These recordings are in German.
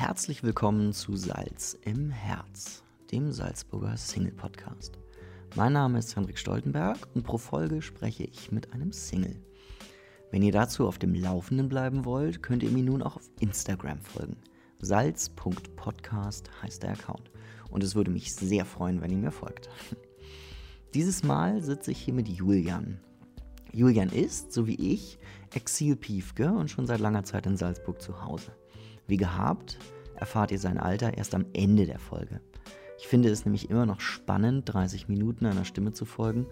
Herzlich willkommen zu Salz im Herz, dem Salzburger Single Podcast. Mein Name ist Hendrik Stoltenberg und pro Folge spreche ich mit einem Single. Wenn ihr dazu auf dem Laufenden bleiben wollt, könnt ihr mir nun auch auf Instagram folgen. Salz.podcast heißt der Account. Und es würde mich sehr freuen, wenn ihr mir folgt. Dieses Mal sitze ich hier mit Julian. Julian ist, so wie ich, Exil-Piefke und schon seit langer Zeit in Salzburg zu Hause. Wie gehabt, erfahrt ihr sein Alter erst am Ende der Folge. Ich finde es nämlich immer noch spannend, 30 Minuten einer Stimme zu folgen,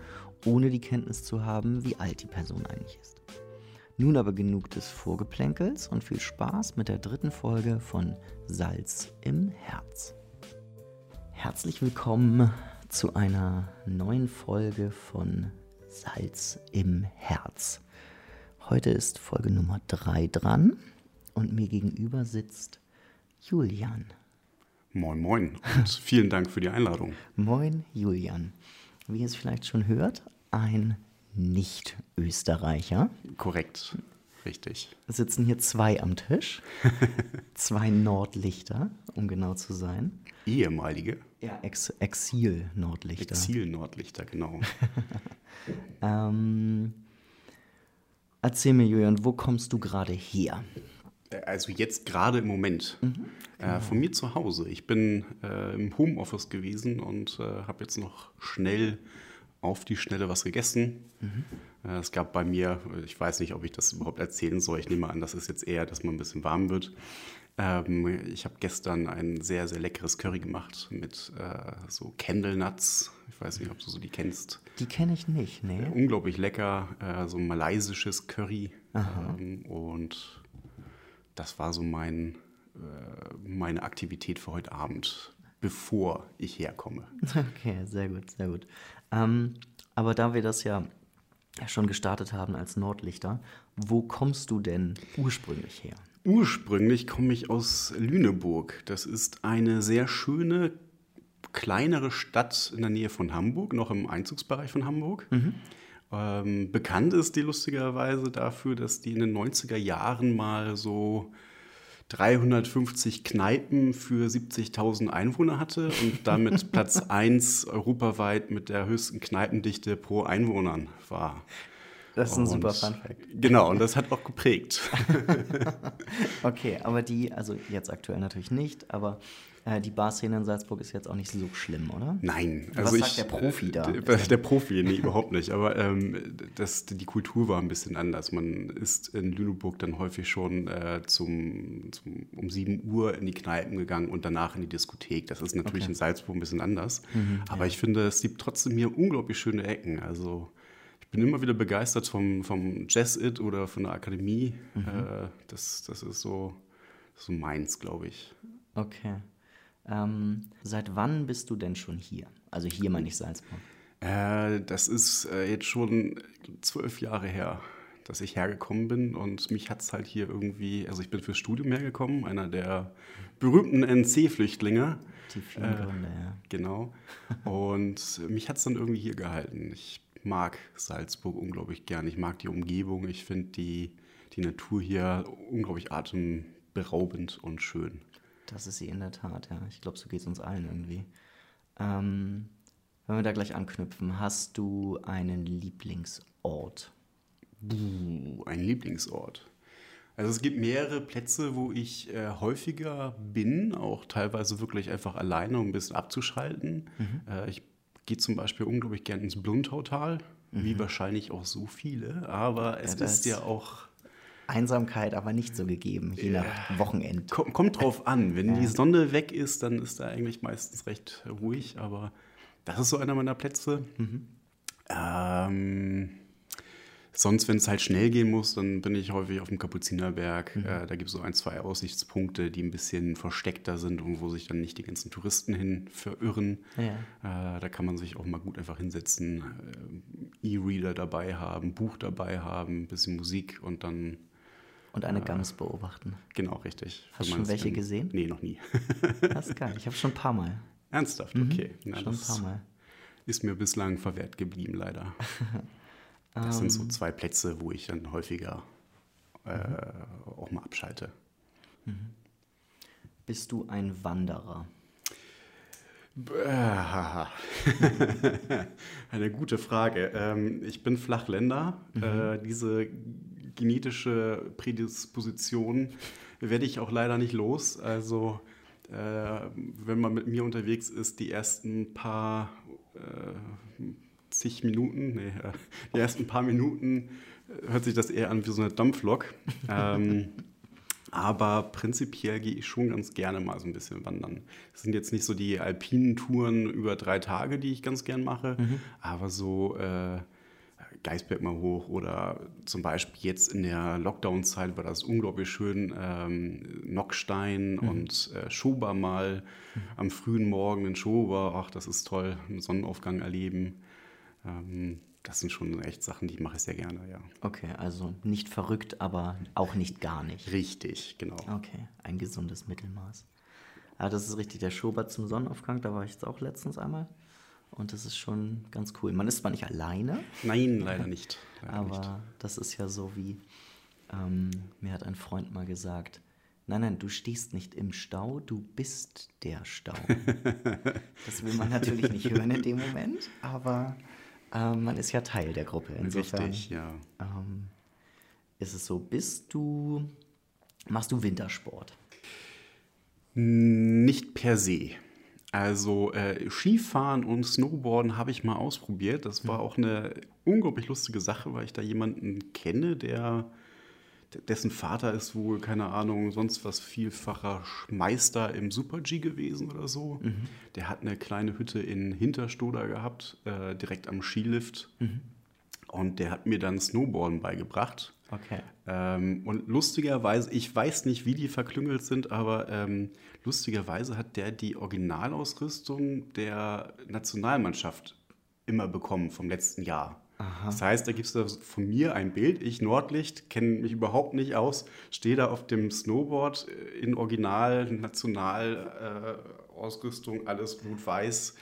ohne die Kenntnis zu haben, wie alt die Person eigentlich ist. Nun aber genug des Vorgeplänkels und viel Spaß mit der dritten Folge von Salz im Herz. Herzlich willkommen zu einer neuen Folge von Salz im Herz. Heute ist Folge Nummer 3 dran und mir gegenüber sitzt Julian. Moin, moin und vielen Dank für die Einladung. Moin, Julian. Wie ihr es vielleicht schon hört, ein Nicht-Österreicher. Korrekt, richtig. Es sitzen hier zwei am Tisch. zwei Nordlichter, um genau zu sein. Ehemalige. Ja, Ex Exil-Nordlichter. Exil-Nordlichter, genau. ähm, erzähl mir, Julian, wo kommst du gerade her? Also jetzt gerade im Moment. Mhm, genau. äh, von mir zu Hause. Ich bin äh, im Homeoffice gewesen und äh, habe jetzt noch schnell auf die Schnelle was gegessen. Mhm. Äh, es gab bei mir, ich weiß nicht, ob ich das überhaupt erzählen soll. Ich nehme an, das ist jetzt eher, dass man ein bisschen warm wird. Ähm, ich habe gestern ein sehr, sehr leckeres Curry gemacht mit äh, so Candle Nuts. Ich weiß nicht, ob du so die kennst. Die kenne ich nicht, ne? unglaublich lecker, äh, so ein malaysisches Curry. Ähm, und das war so mein, äh, meine Aktivität für heute Abend, bevor ich herkomme. Okay, sehr gut, sehr gut. Ähm, aber da wir das ja schon gestartet haben als Nordlichter, wo kommst du denn ursprünglich her? Ursprünglich komme ich aus Lüneburg. Das ist eine sehr schöne, kleinere Stadt in der Nähe von Hamburg, noch im Einzugsbereich von Hamburg. Mhm. Ähm, bekannt ist die lustigerweise dafür, dass die in den 90er Jahren mal so 350 Kneipen für 70.000 Einwohner hatte und damit Platz 1 europaweit mit der höchsten Kneipendichte pro Einwohnern war. Das ist ein und, super Fun Fact. Genau, und das hat auch geprägt. okay, aber die, also jetzt aktuell natürlich nicht, aber äh, die Barszene in Salzburg ist jetzt auch nicht so schlimm, oder? Nein. Also Was sagt der Profi da? Der, der Profi, nee, überhaupt nicht. Aber ähm, das, die Kultur war ein bisschen anders. Man ist in Lüneburg dann häufig schon äh, zum, zum, um 7 Uhr in die Kneipen gegangen und danach in die Diskothek. Das ist natürlich okay. in Salzburg ein bisschen anders. Mhm, aber ja. ich finde, es gibt trotzdem hier unglaublich schöne Ecken. Also ich bin immer wieder begeistert vom, vom Jazz-It oder von der Akademie. Mhm. Äh, das, das ist so, so meins, glaube ich. Okay. Ähm, seit wann bist du denn schon hier? Also hier meine ich Salzburg. Äh, das ist äh, jetzt schon zwölf Jahre her, dass ich hergekommen bin und mich hat es halt hier irgendwie, also ich bin fürs Studium hergekommen, einer der berühmten NC-Flüchtlinge. Die vielen äh, Gründe, ja. Genau. Und mich hat es dann irgendwie hier gehalten. Ich mag Salzburg unglaublich gern. Ich mag die Umgebung. Ich finde die, die Natur hier unglaublich atemberaubend und schön. Das ist sie in der Tat, ja. Ich glaube, so geht es uns allen irgendwie. Ähm, wenn wir da gleich anknüpfen, hast du einen Lieblingsort? Buh, ein Lieblingsort. Also es gibt mehrere Plätze, wo ich äh, häufiger bin, auch teilweise wirklich einfach alleine, um ein bisschen abzuschalten. Mhm. Äh, ich gehe zum Beispiel unglaublich gern ins Blundtautal, mhm. wie wahrscheinlich auch so viele, aber es ja, ist ja auch Einsamkeit aber nicht so gegeben, je ja. nach Wochenend. Kommt, kommt drauf an. Wenn ja. die Sonne weg ist, dann ist da eigentlich meistens recht ruhig, aber das ist so einer meiner Plätze. Mhm. Ähm, sonst, wenn es halt schnell gehen muss, dann bin ich häufig auf dem Kapuzinerberg. Mhm. Äh, da gibt es so ein, zwei Aussichtspunkte, die ein bisschen versteckter sind und wo sich dann nicht die ganzen Touristen hin verirren. Ja. Äh, da kann man sich auch mal gut einfach hinsetzen, äh, E-Reader dabei haben, Buch dabei haben, ein bisschen Musik und dann und eine Gams beobachten. Genau, richtig. Hast du schon welche gesehen? Nee, noch nie. das ist geil. Ich habe schon ein paar Mal. Ernsthaft? Mhm. Okay. Mhm, Na, schon ein paar Mal. Ist mir bislang verwehrt geblieben, leider. Das sind so ähm. zwei Plätze, wo ich dann häufiger äh, mhm. auch mal abschalte. Mhm. Bist du ein Wanderer? Eine gute Frage. Ähm, ich bin Flachländer. Mhm. Äh, diese genetische Prädisposition werde ich auch leider nicht los. Also äh, wenn man mit mir unterwegs ist, die ersten paar äh, zig Minuten, nee, die ersten paar Minuten hört sich das eher an wie so eine Dampflok. ähm, aber prinzipiell gehe ich schon ganz gerne mal so ein bisschen wandern. Es sind jetzt nicht so die alpinen Touren über drei Tage, die ich ganz gern mache, mhm. aber so äh, Geisberg mal hoch oder zum Beispiel jetzt in der Lockdown-Zeit war das unglaublich schön, ähm, Nockstein mhm. und äh, Schober mal mhm. am frühen Morgen in Schober, ach, das ist toll, einen Sonnenaufgang erleben. Ähm, das sind schon echt Sachen, die mache ich sehr gerne, ja. Okay, also nicht verrückt, aber auch nicht gar nicht. Richtig, genau. Okay, ein gesundes Mittelmaß. Ja, das ist richtig, der Schobert zum Sonnenaufgang, da war ich jetzt auch letztens einmal. Und das ist schon ganz cool. Man ist zwar nicht alleine. Nein, leider nicht. Leider aber nicht. das ist ja so wie, ähm, mir hat ein Freund mal gesagt, nein, nein, du stehst nicht im Stau, du bist der Stau. das will man natürlich nicht hören in dem Moment, aber ähm, man ist ja Teil der Gruppe. Insofern Richtig, ja. Ähm, ist es so, bist du, machst du Wintersport? Nicht per se. Also äh, Skifahren und Snowboarden habe ich mal ausprobiert. Das war mhm. auch eine unglaublich lustige Sache, weil ich da jemanden kenne, der dessen Vater ist wohl, keine Ahnung, sonst was vielfacher Meister im Super-G gewesen oder so. Mhm. Der hat eine kleine Hütte in Hinterstoder gehabt, äh, direkt am Skilift. Mhm. Und der hat mir dann Snowboarden beigebracht. Okay. Ähm, und lustigerweise, ich weiß nicht, wie die verklüngelt sind, aber ähm, lustigerweise hat der die Originalausrüstung der Nationalmannschaft immer bekommen vom letzten Jahr. Aha. Das heißt, da gibt es von mir ein Bild, ich Nordlicht, kenne mich überhaupt nicht aus, stehe da auf dem Snowboard äh, in Original, National äh, Ausrüstung, alles blut-weiß,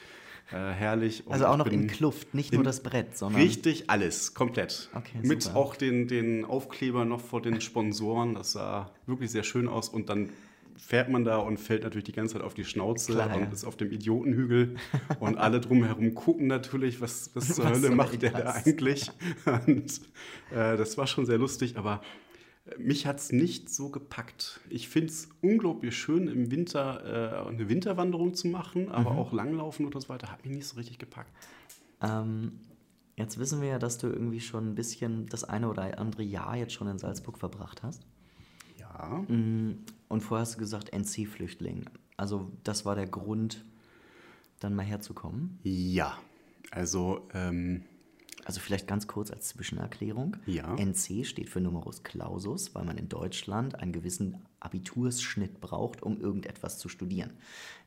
äh, herrlich. Und also auch noch in Kluft, nicht nur das Brett, sondern... Richtig, alles, komplett. Okay, Mit super. auch den, den Aufkleber noch vor den Sponsoren, das sah wirklich sehr schön aus und dann fährt man da und fällt natürlich die ganze Zeit auf die Schnauze Klar, und ja. ist auf dem Idiotenhügel. und alle drumherum gucken natürlich, was, was zur was Hölle macht der da eigentlich. Und äh, das war schon sehr lustig, aber äh, mich hat es nicht so gepackt. Ich finde es unglaublich schön, im Winter äh, eine Winterwanderung zu machen, aber mhm. auch Langlaufen oder so weiter hat mich nicht so richtig gepackt. Ähm, jetzt wissen wir ja, dass du irgendwie schon ein bisschen das eine oder andere Jahr jetzt schon in Salzburg verbracht hast. Ja. Mm, und vorher hast du gesagt NC-Flüchtling. Also das war der Grund, dann mal herzukommen? Ja. Also, ähm, also vielleicht ganz kurz als Zwischenerklärung. Ja. NC steht für Numerus Clausus, weil man in Deutschland einen gewissen Abitursschnitt braucht, um irgendetwas zu studieren.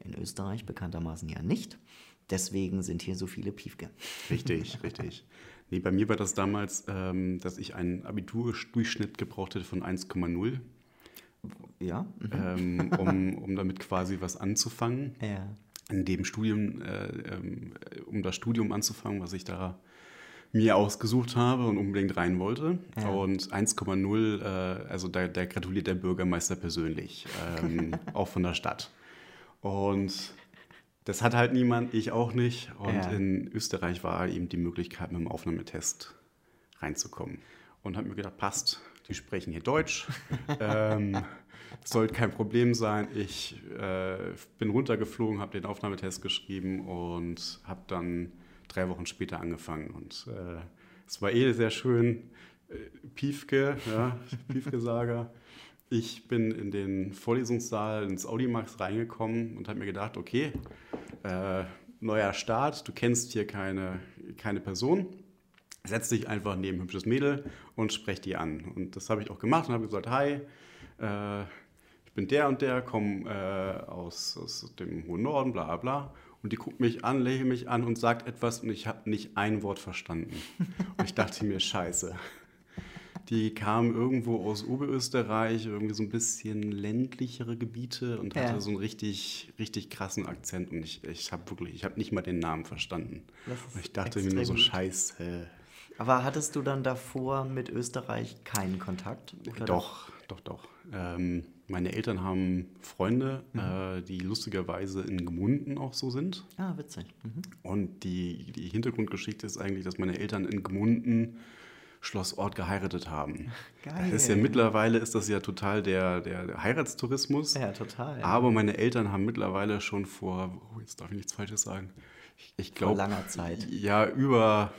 In Österreich bekanntermaßen ja nicht. Deswegen sind hier so viele Piefke. Richtig, richtig. Nee, bei mir war das damals, ähm, dass ich einen Abiturdurchschnitt gebraucht hätte von 1,0 ja. Mhm. Ähm, um, um damit quasi was anzufangen. Ja. In dem Studium, äh, ähm, um das Studium anzufangen, was ich da mir ausgesucht habe und unbedingt rein wollte. Ja. Und 1,0, äh, also da, da, gratuliert der Bürgermeister persönlich, ähm, auch von der Stadt. Und das hat halt niemand, ich auch nicht. Und ja. in Österreich war eben die Möglichkeit, mit dem Aufnahmetest reinzukommen. Und habe mir gedacht, passt, die sprechen hier Deutsch. ähm, sollte kein Problem sein. Ich äh, bin runtergeflogen, habe den Aufnahmetest geschrieben und habe dann drei Wochen später angefangen. Und äh, es war eh sehr schön. Äh, Piefke, ja, Piefke-Sager. Ich bin in den Vorlesungssaal ins Audimax reingekommen und habe mir gedacht, okay, äh, neuer Start, du kennst hier keine, keine Person setz dich einfach neben ein hübsches Mädel und sprech die an. Und das habe ich auch gemacht und habe gesagt, hi, äh, ich bin der und der, komme äh, aus, aus, dem hohen Norden, bla bla. Und die guckt mich an, lächelt mich an und sagt etwas und ich habe nicht ein Wort verstanden. Und ich dachte mir, scheiße. Die kam irgendwo aus Oberösterreich, irgendwie so ein bisschen ländlichere Gebiete und hatte ja. so einen richtig, richtig krassen Akzent. Und ich, ich habe wirklich, ich habe nicht mal den Namen verstanden. Und ich dachte mir nur so, scheiße. Aber hattest du dann davor mit Österreich keinen Kontakt? Oder? Doch, doch, doch. Ähm, meine Eltern haben Freunde, Mhm. äh, die lustigerweise in Gmunden auch so sind. Ah, witzig. Mhm. Und die, die Hintergrundgeschichte ist eigentlich, dass meine Eltern in Gmunden Schlossort geheiratet haben. Geil. Das ist ja mittlerweile ist das ja total der, der, Heiratstourismus. Ja, total. Aber meine Eltern haben mittlerweile schon vor, oh, jetzt darf ich nichts Falsches sagen. Ich, ich Vor glaube. langer Zeit. Ja, über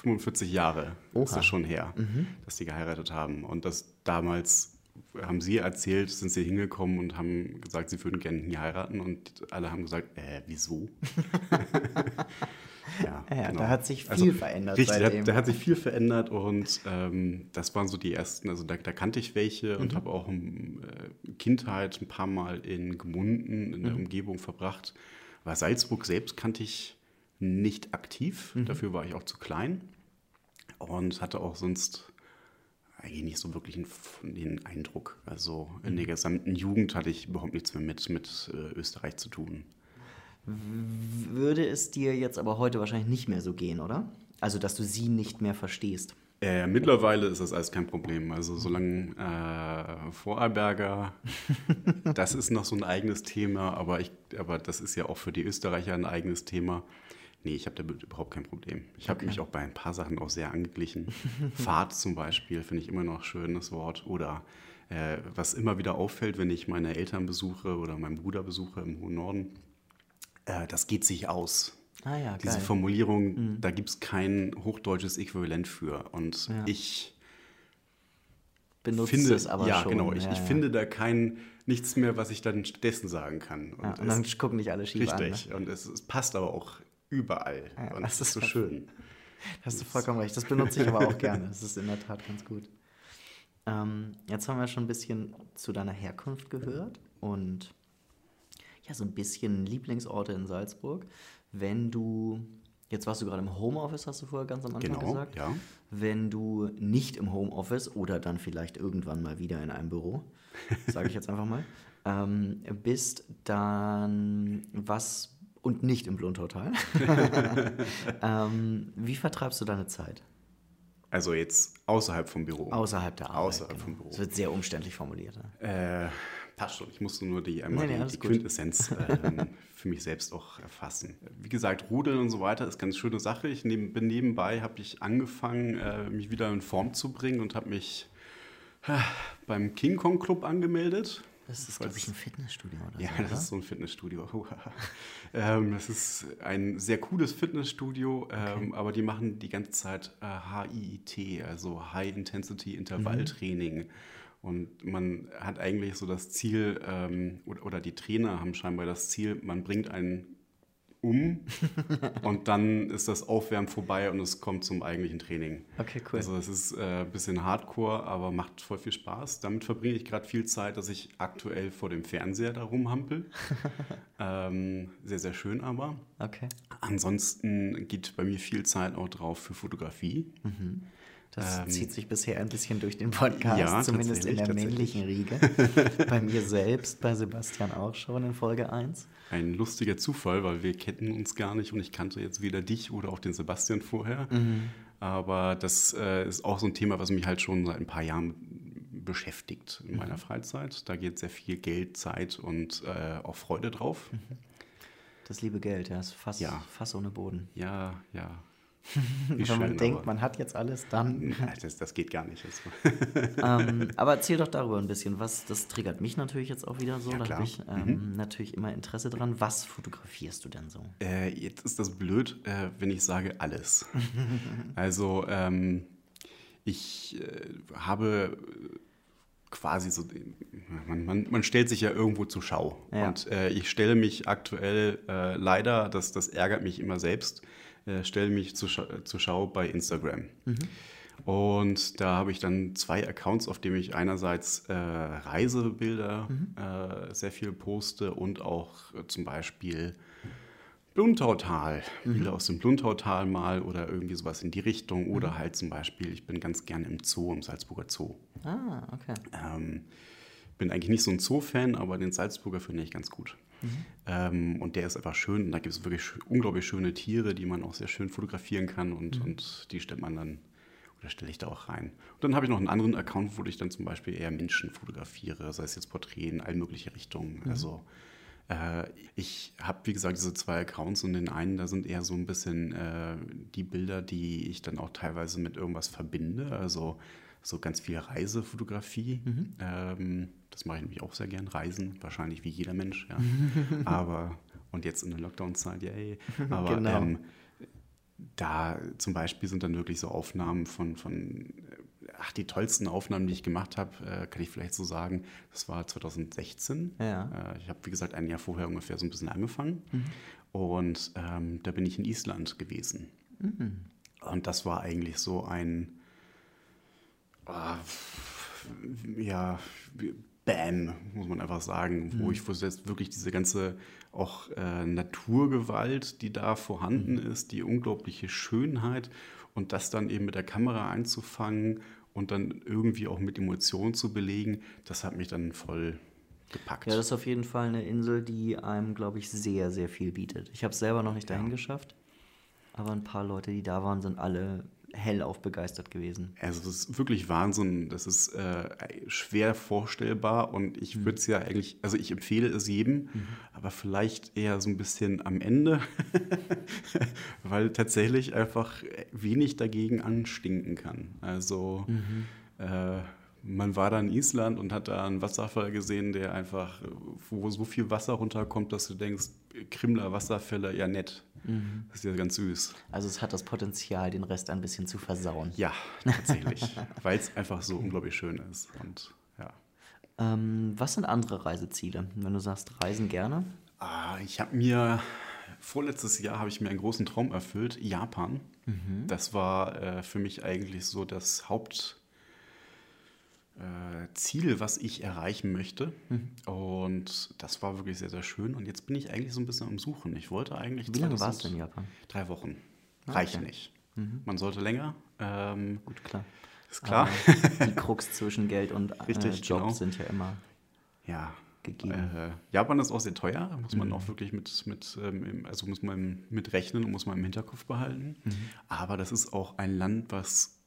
45 Jahre Oha. ist das schon her, Mhm. dass die geheiratet haben. Und das damals haben sie erzählt, sind sie hingekommen und haben gesagt, sie würden gerne hier heiraten. Und alle haben gesagt, äh, wieso? ja, Ja, da hat sich viel verändert Richtig, da, da hat sich viel verändert und ähm, das waren so die ersten, also da, da kannte ich welche Mhm. und habe auch ähm, äh, Kindheit ein paar Mal in Gmunden, in der Mhm. Umgebung verbracht. Aber Salzburg selbst kannte ich nicht aktiv, Mhm. dafür war ich auch zu klein und hatte auch sonst eigentlich nicht so wirklich einen, den Eindruck. Also in Mhm. der gesamten Jugend hatte ich überhaupt nichts mehr mit, mit äh, Österreich zu tun. Würde es dir jetzt aber heute wahrscheinlich nicht mehr so gehen, oder? Also, dass du sie nicht mehr verstehst. Äh, mittlerweile ist das alles kein Problem. Also solange äh, Vorarlberger, das ist noch so ein eigenes Thema, aber, ich, aber das ist ja auch für die Österreicher ein eigenes Thema. Nee, ich habe da überhaupt kein Problem. Ich habe Okay. mich auch bei ein paar Sachen auch sehr angeglichen. Fahrt zum Beispiel finde ich immer noch schön, das Wort. Oder äh, was immer wieder auffällt, wenn ich meine Eltern besuche oder meinen Bruder besuche im hohen Norden, äh, das geht sich aus. Ah ja, Diese geil. Mhm. Formulierung, da gibt es kein hochdeutsches Äquivalent für. Und Ja. ich Benutzt finde, es aber ja, schon. genau, ich, ja, ich ja. finde da kein, nichts mehr, was ich dann stattdessen sagen kann. Und, Ja, und dann gucken dich alle schief richtig, an. Ne? und es, es passt aber auch überall. Ja, und das ist so schön. Hast du vollkommen recht. Das benutze ich aber auch gerne. Das ist in der Tat ganz gut. Ähm, jetzt haben wir schon ein bisschen zu deiner Herkunft gehört und ja, so ein bisschen Lieblingsorte in Salzburg. Wenn du, jetzt warst du gerade im Homeoffice, hast du vorher ganz am Anfang Genau, gesagt. ja. Wenn du nicht im Homeoffice oder dann vielleicht irgendwann mal wieder in einem Büro, sage ich jetzt einfach mal, ähm, bist, dann was und nicht im Blundhotel. ähm, wie vertreibst du deine Zeit? Also jetzt außerhalb vom Büro. Außerhalb der Arbeit. Außerhalb vom Büro. Das wird sehr umständlich formuliert. Ne? Äh, passt schon. Ich musste nur die einmal Nee, nee, die, die. Quintessenz ähm, für mich selbst auch erfassen. Wie gesagt, Rudeln und so weiter ist ganz schöne Sache. Ich neben, bin nebenbei habe ich angefangen, äh, mich wieder in Form zu bringen und habe mich äh, beim King Kong Club angemeldet. Das ist, glaube ich, ein Fitnessstudio oder Ja, so. das oder? ist so ein Fitnessstudio. ähm, das ist ein sehr cooles Fitnessstudio, ähm, aber die machen die ganze Zeit äh, HIIT, also High Intensity Intervalltraining. Und man hat eigentlich so das Ziel, ähm, oder, oder die Trainer haben scheinbar das Ziel, man bringt einen um und dann ist das Aufwärmen vorbei und es kommt zum eigentlichen Training. Okay, cool. Also es ist äh, ein bisschen Hardcore, aber macht voll viel Spaß. Damit verbringe ich gerade viel Zeit, dass ich aktuell vor dem Fernseher da rumhampel. ähm, sehr, sehr schön aber. Okay. Ansonsten geht bei mir viel Zeit auch drauf für Fotografie. Das Ähm, zieht sich bisher ein bisschen durch den Podcast, ja, zumindest in der männlichen Riege. bei mir selbst, bei Sebastian auch schon in Folge 1. Ein lustiger Zufall, weil wir kennen uns gar nicht und ich kannte jetzt weder dich oder auch den Sebastian vorher. Aber das äh, ist auch so ein Thema, was mich halt schon seit ein paar Jahren beschäftigt in meiner Freizeit. Da geht sehr viel Geld, Zeit und äh, auch Freude drauf. Das liebe Geld, ja, ist fast, Ja. fast ohne Boden. Ja, ja. Wenn man denkt, man hat jetzt alles, dann. das, das geht gar nicht. Das, ähm, aber erzähl doch darüber ein bisschen. Was, das triggert mich natürlich jetzt auch wieder so. Ja, da habe ich ähm, natürlich immer Interesse dran. Was fotografierst du denn so? Äh, jetzt ist das blöd, äh, wenn ich sage alles. also ähm, ich äh, habe quasi so, man, man, man stellt sich ja irgendwo zur Schau. Ja. Und äh, ich stelle mich aktuell äh, leider, das, das ärgert mich immer selbst, äh, stelle mich zur Schau, zur Schau bei Instagram. Und da habe ich dann zwei Accounts, auf denen ich einerseits äh, Reisebilder äh, sehr viel poste und auch äh, zum Beispiel Bluntautal, Bilder aus dem Bluntautal mal oder irgendwie sowas in die Richtung. Oder halt zum Beispiel, ich bin ganz gerne im Zoo, im Salzburger Zoo. Ah, okay. Ähm, bin eigentlich nicht so ein Zoo-Fan, aber den Salzburger finde ich ganz gut. Ähm, und der ist einfach schön. Und da gibt es wirklich unglaublich schöne Tiere, die man auch sehr schön fotografieren kann. Und, und die stellt man dann, Oder stelle ich da auch rein. Und dann habe ich noch einen anderen Account, wo ich dann zum Beispiel eher Menschen fotografiere, sei es jetzt Porträts in all mögliche Richtungen. Mhm. Also äh, ich habe, wie gesagt, diese zwei Accounts und den einen, da sind eher so ein bisschen äh, die Bilder, die ich dann auch teilweise mit irgendwas verbinde. Also so ganz viel Reisefotografie. Mhm. Ähm, das mache ich nämlich auch sehr gern. Reisen, wahrscheinlich wie jeder Mensch, ja. Aber, und jetzt in der Lockdown-Zeit, yay. Aber genau. ähm, da zum Beispiel sind dann wirklich so Aufnahmen von, von ach, die tollsten Aufnahmen, die ich gemacht habe, äh, kann ich vielleicht so sagen, das war 2016. Ja. Äh, ich habe, wie gesagt, ein Jahr vorher ungefähr so ein bisschen angefangen. Mhm. Und ähm, da bin ich in Island gewesen. Mhm. Und das war eigentlich so ein, äh, ja, Bam, muss man einfach sagen, wo mhm. ich jetzt wirklich diese ganze auch äh, Naturgewalt, die da vorhanden mhm. ist, die unglaubliche Schönheit und das dann eben mit der Kamera einzufangen und dann irgendwie auch mit Emotionen zu belegen, das hat mich dann voll gepackt. Ja, das ist auf jeden Fall eine Insel, die einem, glaube ich, sehr, sehr viel bietet. Ich habe es selber noch nicht dahin ja. geschafft, aber ein paar Leute, die da waren, sind alle hellauf begeistert gewesen. Also das ist wirklich Wahnsinn. Das ist äh, schwer vorstellbar und ich mhm. würde es ja eigentlich, also ich empfehle es jedem, mhm. aber vielleicht eher so ein bisschen am Ende, weil tatsächlich einfach wenig dagegen anstinken kann. Also mhm. äh, man war da in Island und hat da einen Wasserfall gesehen, der einfach, wo so viel Wasser runterkommt, dass du denkst, Krimler Wasserfälle, ja nett. Mhm. Das ist ja ganz süß. Also es hat das Potenzial, den Rest ein bisschen zu versauen. Ja, tatsächlich. Weil es einfach so unglaublich schön ist. Und ja. Ähm, was sind andere Reiseziele, wenn du sagst, reisen gerne? Ah, ich habe mir vorletztes Jahr habe ich mir einen großen Traum erfüllt, Japan. Mhm. Das war äh, für mich eigentlich so das Haupt Ziel, was ich erreichen möchte. Mhm. Und das war wirklich sehr, sehr schön. Und jetzt bin ich eigentlich so ein bisschen am Suchen. Ich wollte eigentlich. Wie lange warst du in Japan? Drei Wochen. Ah, Reicht okay. nicht. Mhm. Man sollte länger. Ähm, Gut, klar. Ist klar. die Krux zwischen Geld und äh, Richtig, Job genau. sind ja immer. Ja, gegeben. Äh, Japan ist auch sehr teuer, da muss man mhm. auch wirklich mit, mit ähm, also muss man mit rechnen und muss man im Hinterkopf behalten. Mhm. Aber das ist auch ein Land, was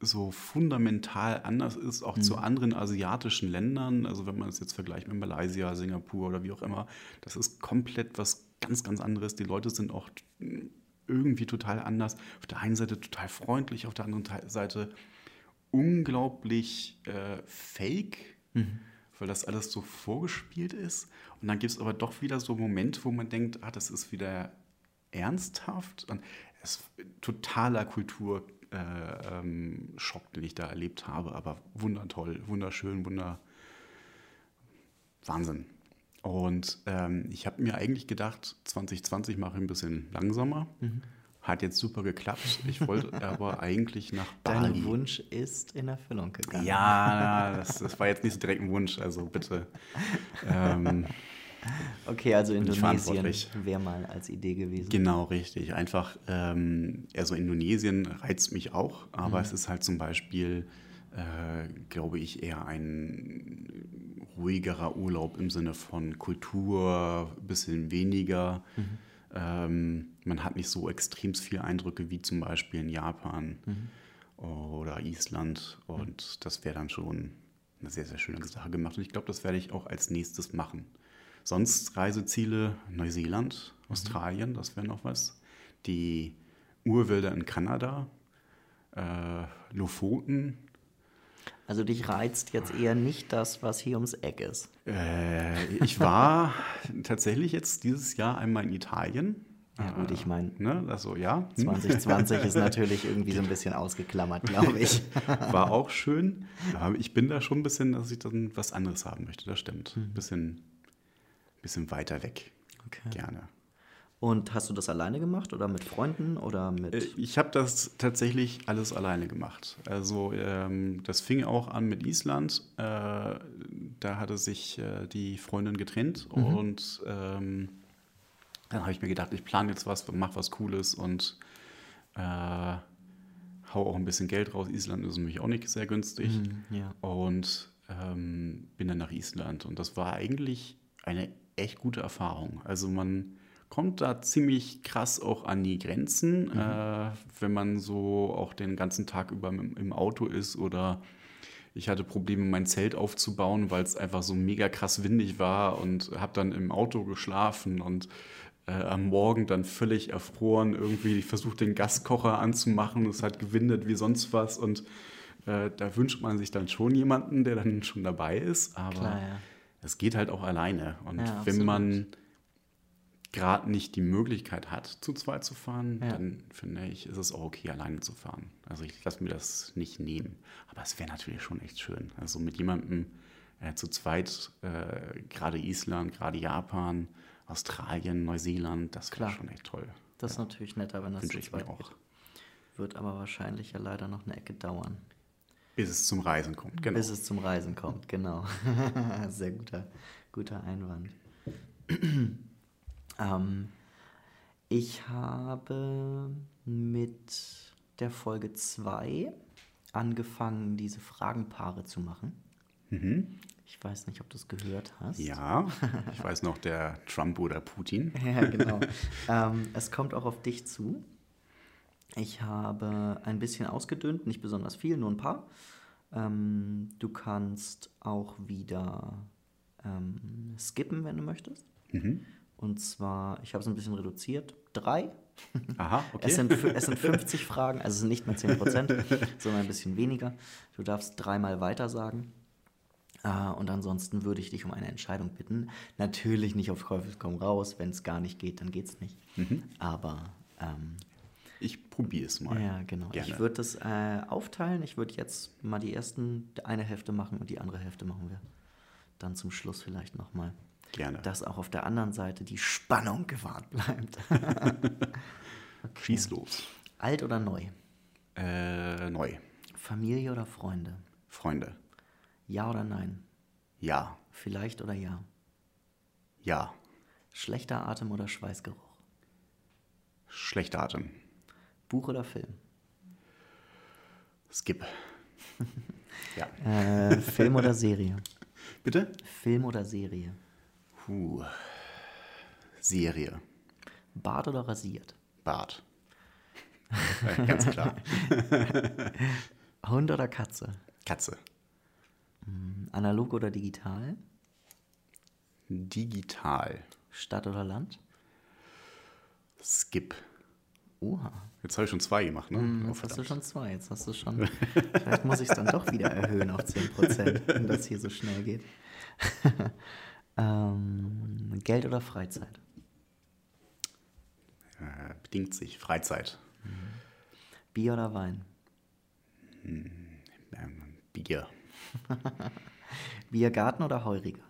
so fundamental anders ist, auch mhm. zu anderen asiatischen Ländern. Also wenn man es jetzt vergleicht mit Malaysia, Singapur oder wie auch immer, das ist komplett was ganz, ganz anderes. Die Leute sind auch irgendwie total anders. Auf der einen Seite total freundlich, auf der anderen Seite unglaublich äh, fake, mhm. weil das alles so vorgespielt ist. Und dann gibt es aber doch wieder so Momente, wo man denkt, ah, das ist wieder ernsthaft. Und es ist totaler Kultur äh, ähm, Schock, den ich da erlebt habe, aber wundertoll, wunderschön, wunder Wahnsinn. Und ähm, ich habe mir eigentlich gedacht, 2020 mache ich ein bisschen langsamer. Mhm. Hat jetzt super geklappt. Ich wollte aber eigentlich nach Bali. Dein Wunsch ist in Erfüllung gegangen. Ja, das, das war jetzt nicht so direkt ein Wunsch, also bitte. ähm, Okay, also Indonesien wäre mal als Idee gewesen. Genau, richtig. Einfach, ähm, also Indonesien reizt mich auch, aber mhm. es ist halt zum Beispiel, äh, glaube ich, eher ein ruhigerer Urlaub im Sinne von Kultur, ein bisschen weniger. Mhm. Ähm, man hat nicht so extrem viele Eindrücke wie zum Beispiel in Japan mhm. oder Island und das wäre dann schon eine sehr, sehr schöne Sache gemacht. Und ich glaube, das werde ich auch als nächstes machen. Sonst Reiseziele Neuseeland, mhm. Australien, das wäre noch was. Die Urwälder in Kanada, äh, Lofoten. Also dich reizt jetzt eher nicht das, was hier ums Eck ist. Äh, ich war tatsächlich jetzt dieses Jahr einmal in Italien. Ja gut, ich meine, ne, also ja. 2020 ist natürlich irgendwie so ein bisschen ausgeklammert, glaube ich. War auch schön, aber ich bin da schon ein bisschen, dass ich dann was anderes haben möchte, das stimmt. Ein mhm. Bisschen bisschen weiter weg. Okay. Gerne. Und hast du das alleine gemacht oder mit Freunden oder mit? Äh, ich habe das tatsächlich alles alleine gemacht. Also ähm, das fing auch an mit Island. Äh, da hatte sich äh, die Freundin getrennt mhm. und ähm, dann habe ich mir gedacht, ich plane jetzt was, mache was Cooles und äh, hau auch ein bisschen Geld raus. Island ist nämlich auch nicht sehr günstig. Mhm, ja. Und ähm, bin dann nach Island und das war eigentlich eine echt gute Erfahrung. Also man kommt da ziemlich krass auch an die Grenzen, mhm. äh, wenn man so auch den ganzen Tag über im, Auto ist oder ich hatte Probleme, mein Zelt aufzubauen, weil es einfach so mega krass windig war und habe dann im Auto geschlafen und äh, am Morgen dann völlig erfroren, irgendwie versucht, den Gaskocher anzumachen. Es hat gewindet wie sonst was und äh, da wünscht man sich dann schon jemanden, der dann schon dabei ist. Aber es ja. Geht halt auch alleine. Und ja, wenn man gerade nicht die Möglichkeit hat, zu zweit zu fahren, ja. dann finde ich, ist es auch okay, alleine zu fahren. Also ich lasse mir das nicht nehmen. Aber es wäre natürlich schon echt schön. Also mit jemandem äh, zu zweit, äh, gerade Island, gerade Japan, Australien, Neuseeland, das wäre schon echt toll. Das ist natürlich netter, wenn das Wünsche zu zweit ich mir auch. Geht. Wird aber wahrscheinlich ja leider noch eine Ecke dauern. Bis es zum Reisen kommt, genau. Bis es zum Reisen kommt, genau. Sehr guter, guter Einwand. Ähm, ich habe mit der Folge 2 angefangen, diese Fragenpaare zu machen. Mhm. Ich weiß nicht, ob du es gehört hast. Ja, ich weiß noch, der Trump oder Putin. ja, genau. ähm, es kommt auch auf dich zu. Ich habe ein bisschen ausgedünnt, nicht besonders viel, nur ein paar. Ähm, du kannst auch wieder ähm, skippen, wenn du möchtest. Mhm. Und zwar, ich habe es ein bisschen reduziert, drei. Aha, okay. Es sind, es sind 50 Fragen, also es sind nicht mehr 10 Prozent, sondern ein bisschen weniger. Du darfst dreimal weiter sagen. Uh, und ansonsten würde ich dich um eine Entscheidung bitten. Natürlich nicht auf Teufel komm raus. Wenn es gar nicht geht, dann geht es nicht. Mhm. Aber. Ähm, ich probiere es mal. Ja, genau. Gerne. Ich würde das äh, aufteilen. Ich würde jetzt mal die ersten, eine Hälfte machen und die andere Hälfte machen wir dann zum Schluss vielleicht nochmal. Gerne. Dass auch auf der anderen Seite die Spannung gewahrt bleibt. okay. Schieß los. Alt oder neu? Äh, neu. Familie oder Freunde? Freunde. Ja oder nein? Ja. Vielleicht oder ja? Ja. Schlechter Atem oder Schweißgeruch? Schlechter Atem. Buch oder Film? Skip. ja. Äh, Film oder Serie? Bitte? Film oder Serie? Puh. Serie. Bart oder rasiert? Bart. Ganz klar. Hund oder Katze? Katze. Hm, analog oder digital? Digital. Stadt oder Land? Skip. Oha. Jetzt habe ich schon zwei gemacht, ne? Mm, jetzt oh, hast du schon zwei. Jetzt hast du schon. Vielleicht muss ich es dann doch wieder erhöhen auf 10%, wenn das hier so schnell geht. Ähm, Geld oder Freizeit? Äh, bedingt sich. Freizeit. Mhm. Bier oder Wein? Mhm. Ähm, Bier. Biergarten oder Heuriger?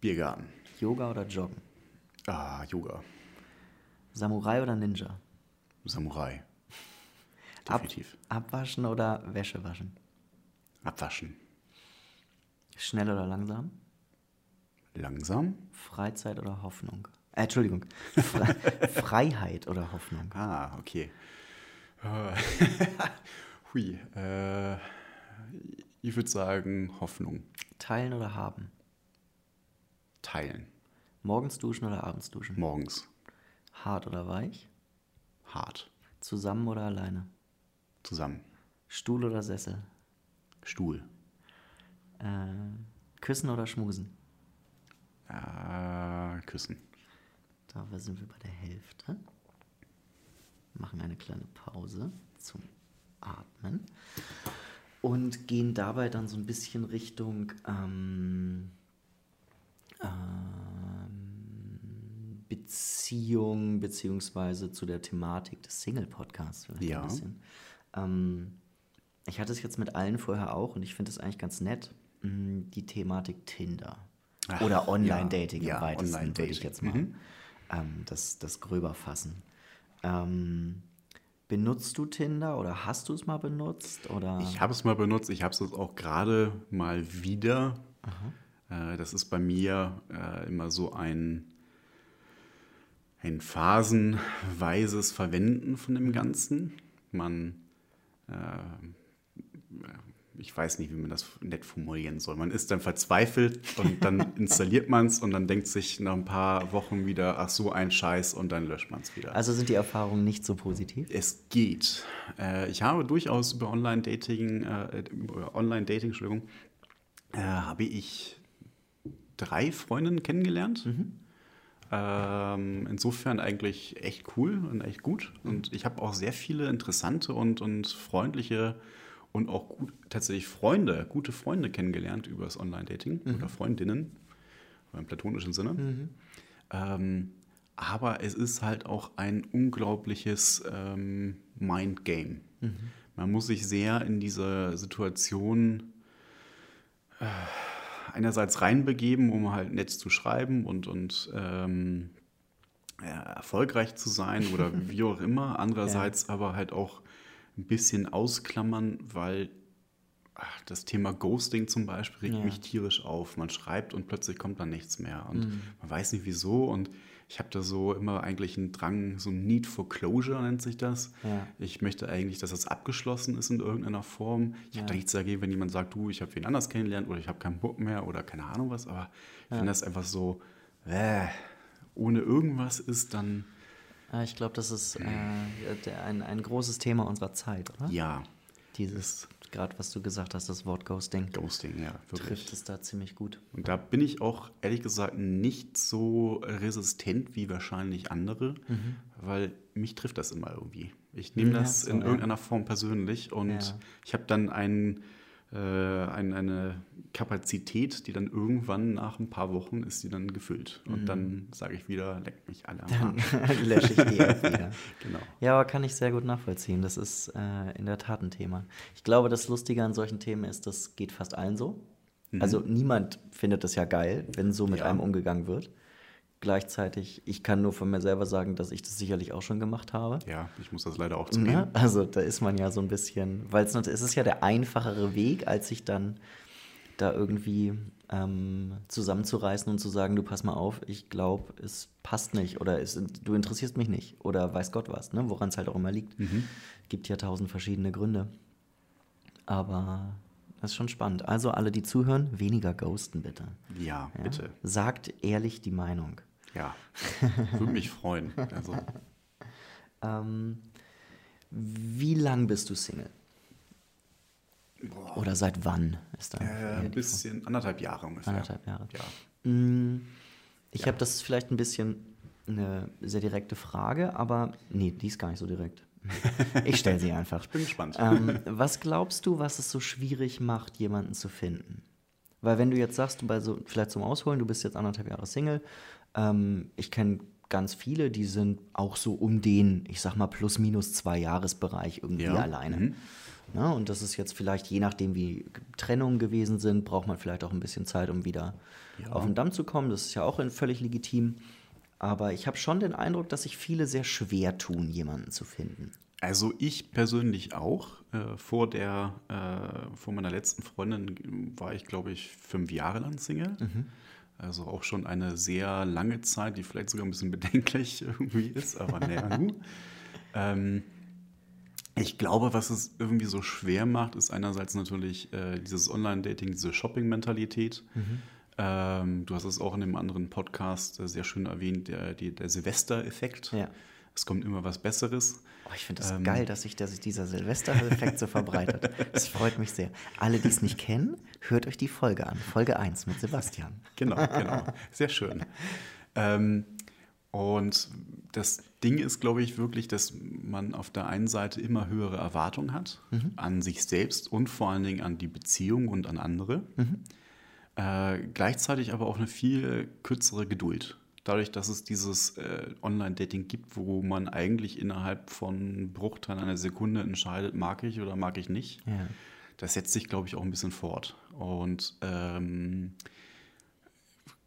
Biergarten. Yoga oder Joggen? Ah, Yoga. Samurai oder Ninja? Samurai. Definitiv. Ab, abwaschen oder Wäsche waschen? Abwaschen. Schnell oder langsam? Langsam. Freizeit oder Hoffnung? Äh, Entschuldigung. Fre Freiheit oder Hoffnung? Ah, okay. Hui. Äh, ich würde sagen Hoffnung. Teilen oder haben? Teilen. Morgens duschen oder abends duschen? Morgens. Hart oder weich? Hart. Zusammen oder alleine? Zusammen. Stuhl oder Sessel? Stuhl. Äh, küssen oder schmusen? Äh, küssen. Da sind wir bei der Hälfte. Machen eine kleine Pause zum Atmen und gehen dabei dann so ein bisschen Richtung ähm, ähm, Beziehung beziehungsweise zu der Thematik des Single-Podcasts. Ja. Ähm, ich hatte es jetzt mit allen vorher auch und ich finde es eigentlich ganz nett. Mm, die Thematik Tinder. Ach, Oder Online-Dating ja, im weitesten, Online würde ich jetzt mal mhm. ähm, das, das gröber fassen. Ähm, benutzt du Tinder oder hast du es mal benutzt? Oder? Ich habe es mal benutzt, ich habe es auch gerade mal wieder. Äh, das ist bei mir äh, immer so ein, ein phasenweises Verwenden von dem Ganzen. Man äh, ich weiß nicht, wie man das nett formulieren soll. Man ist dann verzweifelt und dann installiert man es und dann denkt sich nach ein paar Wochen wieder, ach so ein Scheiß und dann löscht man es wieder. Also sind die Erfahrungen nicht so positiv? Es geht. Äh, ich habe durchaus über Online-Dating, äh, über Online-Dating, Entschuldigung, äh, habe ich drei Freundinnen kennengelernt. Mhm. Ähm, insofern eigentlich echt cool und echt gut. Und ich habe auch sehr viele interessante und, und freundliche und auch gut, tatsächlich Freunde, gute Freunde kennengelernt über das Online-Dating mhm. oder Freundinnen im platonischen Sinne. Mhm. Ähm, aber es ist halt auch ein unglaubliches ähm, Mind-Game. Mhm. Man muss sich sehr in diese Situation äh, einerseits reinbegeben, um halt nett zu schreiben und, und ähm, ja, erfolgreich zu sein oder wie auch immer. Andererseits ja. aber halt auch ein bisschen ausklammern, weil ach, das Thema Ghosting zum Beispiel regt ja. mich tierisch auf. Man schreibt und plötzlich kommt dann nichts mehr und mhm. man weiß nicht wieso und ich habe da so immer eigentlich einen Drang, so ein Need for Closure nennt sich das. Ja. Ich möchte eigentlich, dass das abgeschlossen ist in irgendeiner Form. Ich ja. habe da nichts dagegen, wenn jemand sagt, du, ich habe wen anders kennengelernt oder ich habe keinen Bock mehr oder keine Ahnung was, aber ich finde das einfach so, äh, ohne irgendwas ist dann ich glaube, das ist äh, ein, ein großes Thema unserer Zeit, oder? Ja. Dieses, gerade was du gesagt hast, das Wort Ghosting. Ghosting, ja, wirklich. Trifft es da ziemlich gut. Und da bin ich auch ehrlich gesagt nicht so resistent wie wahrscheinlich andere, mhm. weil mich trifft das immer irgendwie. Ich nehme das ja, so, in irgendeiner Form persönlich und ja. ich habe dann einen ein, eine Kapazität, die dann irgendwann nach ein paar Wochen ist die dann gefüllt. Und mhm. dann sage ich wieder, leckt mich alle am Dann lösche ich die auch wieder. genau. Ja, aber kann ich sehr gut nachvollziehen. Das ist äh, in der Tat ein Thema. Ich glaube, das Lustige an solchen Themen ist, das geht fast allen so. Mhm. Also niemand findet es ja geil, wenn so mit ja. einem umgegangen wird gleichzeitig, ich kann nur von mir selber sagen, dass ich das sicherlich auch schon gemacht habe. Ja, ich muss das leider auch zugeben. Ja, also da ist man ja so ein bisschen, weil es ist ja der einfachere Weg, als sich dann da irgendwie ähm, zusammenzureißen und zu sagen, du pass mal auf, ich glaube, es passt nicht oder es, du interessierst mich nicht oder weiß Gott was, ne? woran es halt auch immer liegt. Mhm. Gibt ja tausend verschiedene Gründe. Aber das ist schon spannend. Also alle, die zuhören, weniger ghosten bitte. Ja, ja? bitte. Sagt ehrlich die Meinung. Ja, würde mich freuen. Also. ähm, wie lang bist du Single? Boah. Oder seit wann ist da? Äh, ein bisschen, anderthalb Jahre ungefähr. Anderthalb Jahre. Ja. Mm, ich ja. habe das vielleicht ein bisschen eine sehr direkte Frage, aber nee, die ist gar nicht so direkt. Ich stelle sie einfach. ich bin gespannt. Ähm, was glaubst du, was es so schwierig macht, jemanden zu finden? Weil wenn du jetzt sagst, bei so, vielleicht zum Ausholen, du bist jetzt anderthalb Jahre Single, ähm, ich kenne ganz viele, die sind auch so um den, ich sag mal, plus minus zwei Jahresbereich irgendwie ja. alleine. Mhm. Na, und das ist jetzt vielleicht, je nachdem, wie Trennungen gewesen sind, braucht man vielleicht auch ein bisschen Zeit, um wieder ja. auf den Damm zu kommen. Das ist ja auch völlig legitim. Aber ich habe schon den Eindruck, dass sich viele sehr schwer tun, jemanden zu finden. Also ich persönlich auch. Äh, vor, der, äh, vor meiner letzten Freundin war ich, glaube ich, fünf Jahre lang Single. Mhm. Also auch schon eine sehr lange Zeit, die vielleicht sogar ein bisschen bedenklich irgendwie ist, aber naja, nu. ähm, ich glaube, was es irgendwie so schwer macht, ist einerseits natürlich äh, dieses Online-Dating, diese Shopping-Mentalität. Mhm. Ähm, du hast es auch in einem anderen Podcast äh, sehr schön erwähnt, der, der Silvester-Effekt. Ja. Es kommt immer was Besseres. Oh, ich finde es ähm, geil, dass sich, dass dieser Silvester-Effekt so verbreitet. Das freut mich sehr. Alle, die es nicht kennen, hört euch die Folge an. Folge 1 mit Sebastian. Genau, genau. Sehr schön. Ähm, und das Ding ist, glaube ich, wirklich, dass man auf der einen Seite immer höhere Erwartungen hat mhm. an sich selbst und vor allen Dingen an die Beziehung und an andere. Mhm. Äh, gleichzeitig aber auch eine viel kürzere Geduld dadurch, dass es dieses äh, Online-Dating gibt, wo man eigentlich innerhalb von Bruchteilen einer Sekunde entscheidet, mag ich oder mag ich nicht, ja. das setzt sich, glaube ich, auch ein bisschen fort. Und ähm,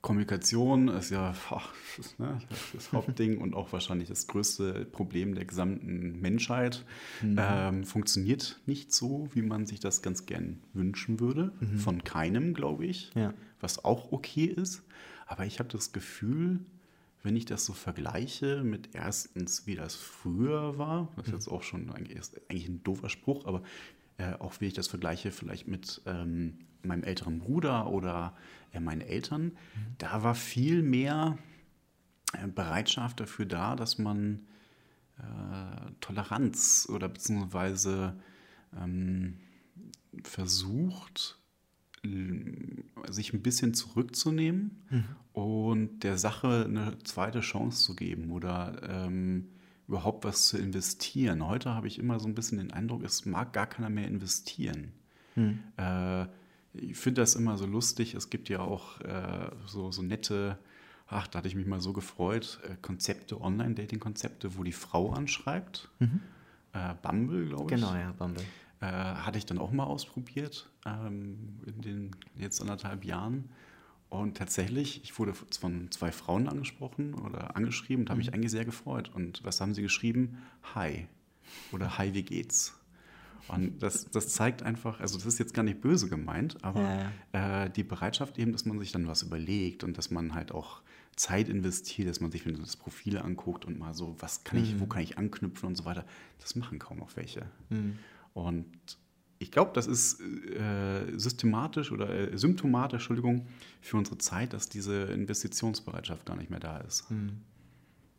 Kommunikation ist ja ach, das, ne, das Hauptding und auch wahrscheinlich das größte Problem der gesamten Menschheit. Mhm. Ähm, funktioniert nicht so, wie man sich das ganz gern wünschen würde. Mhm. Von keinem, glaube ich. Ja. Was auch okay ist. Aber ich habe das Gefühl, wenn ich das so vergleiche mit erstens, wie das früher war, das ist jetzt auch schon eigentlich, eigentlich ein doofer Spruch, aber äh, auch wie ich das vergleiche vielleicht mit ähm, meinem älteren Bruder oder äh, meinen Eltern, mhm. da war viel mehr äh, Bereitschaft dafür da, dass man äh, Toleranz oder beziehungsweise ähm, versucht, sich ein bisschen zurückzunehmen mhm. und der Sache eine zweite Chance zu geben oder ähm, überhaupt was zu investieren. Heute habe ich immer so ein bisschen den Eindruck, es mag gar keiner mehr investieren. Mhm. Äh, ich finde das immer so lustig. Es gibt ja auch äh, so, so nette, ach, da hatte ich mich mal so gefreut, äh, Konzepte, Online-Dating-Konzepte, wo die Frau anschreibt. Mhm. Äh, Bumble, glaube ich. Genau, ja, Bumble. Äh, hatte ich dann auch mal ausprobiert ähm, in den jetzt anderthalb Jahren. Und tatsächlich, ich wurde von zwei Frauen angesprochen oder angeschrieben und habe mhm. mich eigentlich sehr gefreut. Und was haben sie geschrieben? Hi. Oder Hi, wie geht's? Und das, das zeigt einfach, also das ist jetzt gar nicht böse gemeint, aber ja. Äh, die Bereitschaft eben, dass man sich dann was überlegt und dass man halt auch Zeit investiert, dass man sich das Profil anguckt und mal so, was kann ich, mhm. wo kann ich anknüpfen und so weiter, das machen kaum noch welche. Mhm. Und ich glaube, das ist äh, systematisch oder äh, symptomatisch, Entschuldigung, für unsere Zeit, dass diese Investitionsbereitschaft gar nicht mehr da ist. Mhm.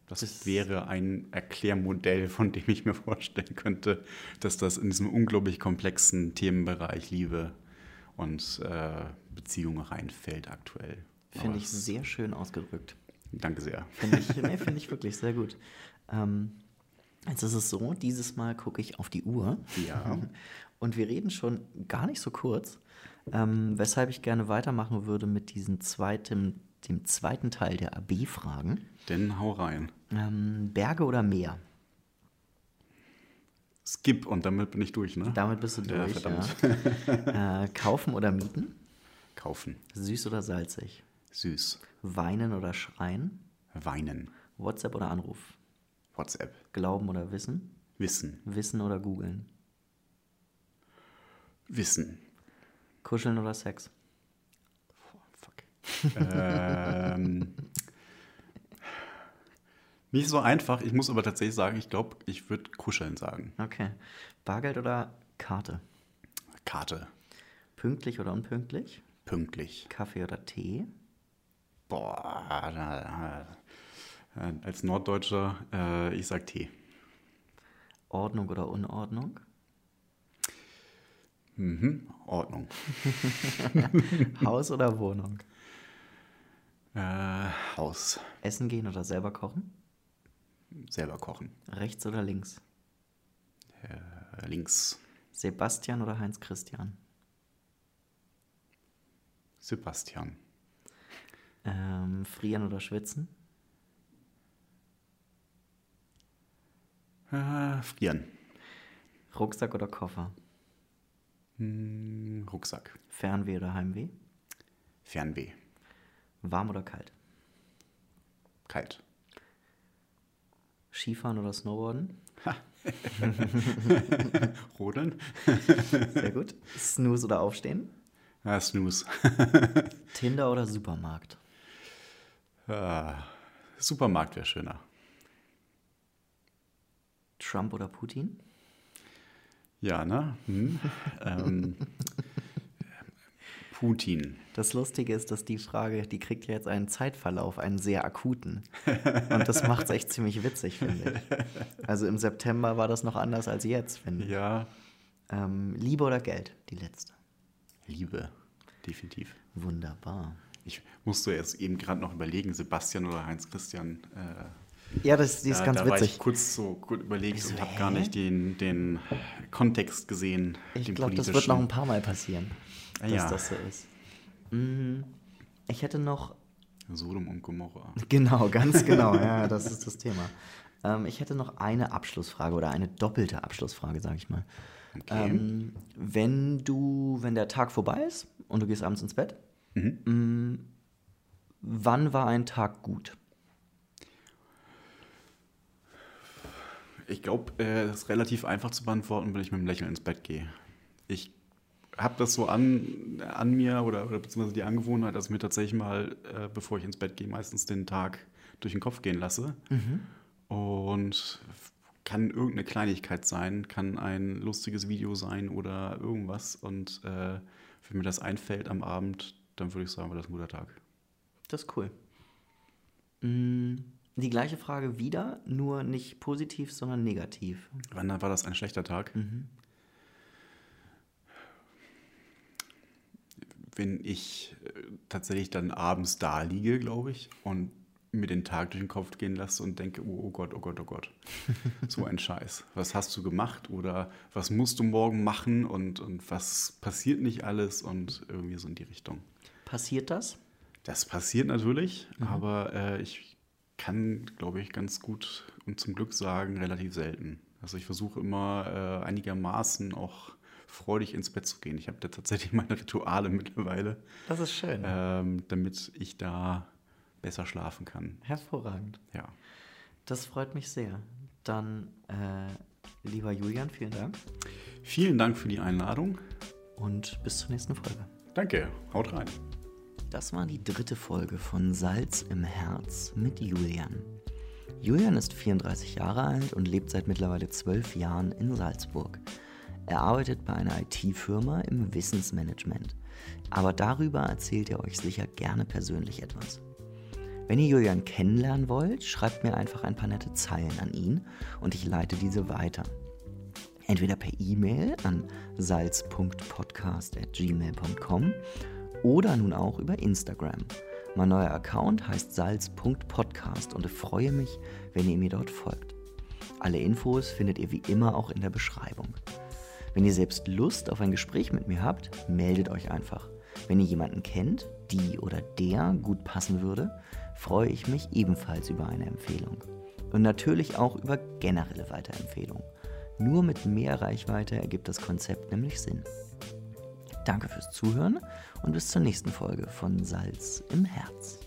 Das, das wäre ein Erklärmodell, von dem ich mir vorstellen könnte, dass das in diesem unglaublich komplexen Themenbereich Liebe und äh, Beziehungen reinfällt aktuell. Finde ich sehr schön ausgedrückt. Danke sehr. Finde ich, nee, find ich wirklich sehr gut. Ähm, jetzt ist es so, dieses Mal gucke ich auf die Uhr. Ja. Und wir reden schon gar nicht so kurz, ähm, weshalb ich gerne weitermachen würde mit diesem zweiten, dem zweiten Teil der AB-Fragen. Denn hau rein. Ähm, Berge oder Meer? Skip und damit bin ich durch, ne? Damit bist du durch, ja. ja. äh, kaufen oder mieten? Kaufen. Süß oder salzig? Süß. Weinen oder schreien? Weinen. WhatsApp oder Anruf? WhatsApp. Glauben oder wissen? Wissen. Wissen oder googeln? Wissen. Kuscheln oder Sex? Oh, fuck. ähm, nicht so einfach. Ich muss aber tatsächlich sagen, ich glaube, ich würde kuscheln sagen. Okay. Bargeld oder Karte? Karte. Pünktlich oder unpünktlich? Pünktlich. Kaffee oder Tee? Boah, als Norddeutscher, äh, ich sag Tee. Ordnung oder Unordnung? Mhm, Ordnung. Haus oder Wohnung? Äh, Haus. Essen gehen oder selber kochen? Selber kochen. Rechts oder links? Äh, links. Sebastian oder Heinz Christian? Sebastian. Ähm, frieren oder schwitzen? Äh, frieren. Rucksack oder Koffer? Hm, Rucksack. Fernweh oder Heimweh? Fernweh. Warm oder kalt? Kalt. Skifahren oder Snowboarden? Rodeln. Sehr gut. Snooze oder Aufstehen? Ja, Snooze. Tinder oder Supermarkt? Ah, Supermarkt wäre schöner. Trump oder Putin? Ja, ne? Hm. ähm, Putin. Das Lustige ist, dass die Frage, die kriegt ja jetzt einen Zeitverlauf, einen sehr akuten. Und das macht es echt ziemlich witzig, finde ich. Also im September war das noch anders als jetzt, finde ich. Ja. Ähm, Liebe oder Geld? Die letzte. Liebe, definitiv. Wunderbar. Ich musste jetzt eben gerade noch überlegen, Sebastian oder Heinz Christian. Äh, ja, das, die ist da, ganz da witzig. War ich kurz so gut überlegt so, und habe gar nicht den, den Kontext gesehen. Ich glaube, das wird noch ein paar Mal passieren, ah, dass ja. das so ist. Mhm. Ich hätte noch. Sodom und Gomorra. Genau, ganz genau, ja, das ist das Thema. Ähm, ich hätte noch eine Abschlussfrage oder eine doppelte Abschlussfrage, sage ich mal. Okay. Ähm, wenn du, wenn der Tag vorbei ist und du gehst abends ins Bett, Mhm. mh, wann war ein Tag gut? Ich glaube, äh, das ist relativ einfach zu beantworten, wenn ich mit einem Lächeln ins Bett gehe. Ich habe das so an, an mir oder, oder beziehungsweise die Angewohnheit, dass ich mir tatsächlich mal, äh, bevor ich ins Bett gehe, meistens den Tag durch den Kopf gehen lasse. Und kann irgendeine Kleinigkeit sein, kann ein lustiges Video sein oder irgendwas. Und äh, wenn mir das einfällt am Abend, dann würde ich sagen, war das ein guter Tag. Das ist cool. Mm, die gleiche Frage wieder, nur nicht positiv, sondern negativ. Wann war das ein schlechter Tag? Mhm. Wenn ich äh, tatsächlich dann abends da liege, glaube ich, und mir den Tag durch den Kopf gehen lasse und denke, oh, oh Gott, oh Gott, oh Gott. so ein Scheiß. Was hast du gemacht oder was musst du morgen machen und, und was passiert nicht alles und irgendwie so in die Richtung. Passiert das? Das passiert natürlich, mhm. aber äh, ich kann, glaube ich, ganz gut und zum Glück sagen, relativ selten. Also ich versuche immer äh, einigermaßen auch freudig ins Bett zu gehen. Ich habe da tatsächlich meine Rituale mittlerweile. Das ist schön. Ähm, damit ich da besser schlafen kann. Hervorragend. Ja. Das freut mich sehr. Dann, äh, lieber Julian, vielen Dank. Vielen Dank für die Einladung. Und bis zur nächsten Folge. Danke, haut rein. Das war die dritte Folge von Salz im Herz mit Julian. Julian ist 34 Jahre alt und lebt seit mittlerweile zwölf Jahren in Salzburg. Er arbeitet bei einer IT-Firma im Wissensmanagement. Aber darüber erzählt er euch sicher gerne persönlich etwas. Wenn ihr Julian kennenlernen wollt, schreibt mir einfach ein paar nette Zeilen an ihn und ich leite diese weiter. Entweder per E-Mail an salz.podcast.gmail.com oder nun auch über Instagram. Mein neuer Account heißt salz.podcast und ich freue mich, wenn ihr mir dort folgt. Alle Infos findet ihr wie immer auch in der Beschreibung. Wenn ihr selbst Lust auf ein Gespräch mit mir habt, meldet euch einfach. Wenn ihr jemanden kennt, die oder der gut passen würde, freue ich mich ebenfalls über eine Empfehlung. Und natürlich auch über generelle Weiterempfehlungen. Nur mit mehr Reichweite ergibt das Konzept nämlich Sinn. Danke fürs Zuhören und bis zur nächsten Folge von Salz im Herz.